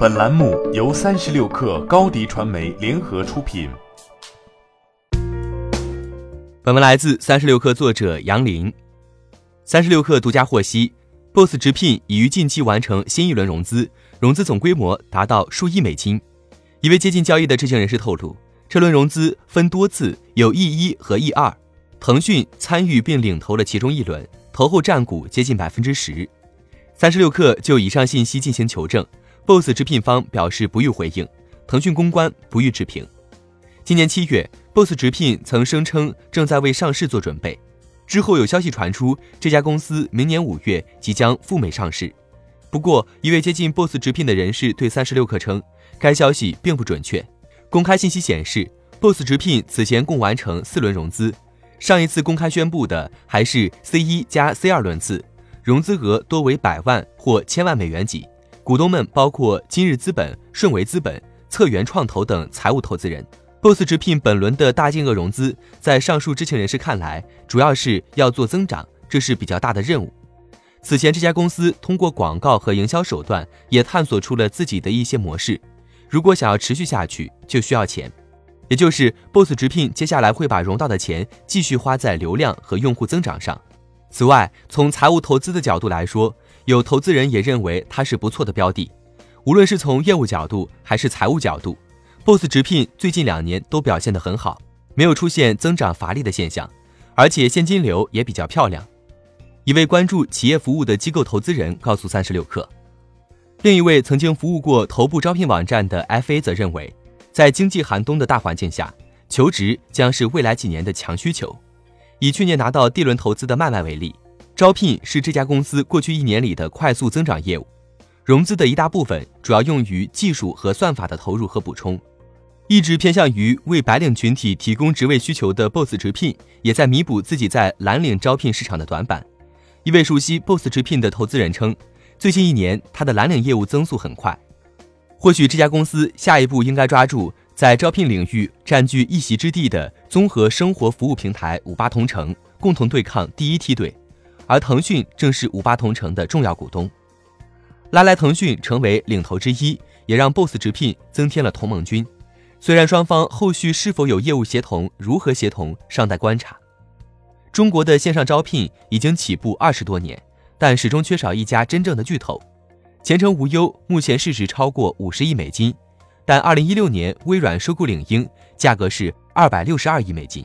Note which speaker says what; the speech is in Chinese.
Speaker 1: 本栏目由三十六氪高低传媒联合出品。
Speaker 2: 本文来自三十六氪作者杨林。三十六氪独家获悉，Boss 直聘已于近期完成新一轮融资，融资总规模达到数亿美金。一位接近交易的知情人士透露，这轮融资分多次，有 E 一和 E 二，腾讯参与并领投了其中一轮，投后占股接近百分之十。三十六氪就以上信息进行求证。Boss 直聘方表示不予回应，腾讯公关不予置评。今年七月，Boss 直聘曾声称正在为上市做准备，之后有消息传出，这家公司明年五月即将赴美上市。不过，一位接近 Boss 直聘的人士对三十六氪称，该消息并不准确。公开信息显示，Boss 直聘此前共完成四轮融资，上一次公开宣布的还是 C 一加 C 二轮次，融资额多为百万或千万美元级。股东们包括今日资本、顺为资本、策源创投等财务投资人。Boss 直聘本轮的大金额融资，在上述知情人士看来，主要是要做增长，这是比较大的任务。此前，这家公司通过广告和营销手段，也探索出了自己的一些模式。如果想要持续下去，就需要钱，也就是 Boss 直聘接下来会把融到的钱继续花在流量和用户增长上。此外，从财务投资的角度来说，有投资人也认为它是不错的标的，无论是从业务角度还是财务角度，Boss 直聘最近两年都表现得很好，没有出现增长乏力的现象，而且现金流也比较漂亮。一位关注企业服务的机构投资人告诉三十六氪，另一位曾经服务过头部招聘网站的 FA 则认为，在经济寒冬的大环境下，求职将是未来几年的强需求。以去年拿到 D 轮投资的麦麦为例。招聘是这家公司过去一年里的快速增长业务，融资的一大部分主要用于技术和算法的投入和补充。一直偏向于为白领群体提供职位需求的 Boss 直聘，也在弥补自己在蓝领招聘市场的短板。一位熟悉 Boss 直聘的投资人称，最近一年他的蓝领业务增速很快。或许这家公司下一步应该抓住在招聘领域占据一席之地的综合生活服务平台五八同城，共同对抗第一梯队。而腾讯正是五八同城的重要股东，拉来腾讯成为领头之一，也让 Boss 直聘增添了同盟军。虽然双方后续是否有业务协同、如何协同尚待观察。中国的线上招聘已经起步二十多年，但始终缺少一家真正的巨头。前程无忧目前市值超过五十亿美金，但二零一六年微软收购领英，价格是二百六十二亿美金。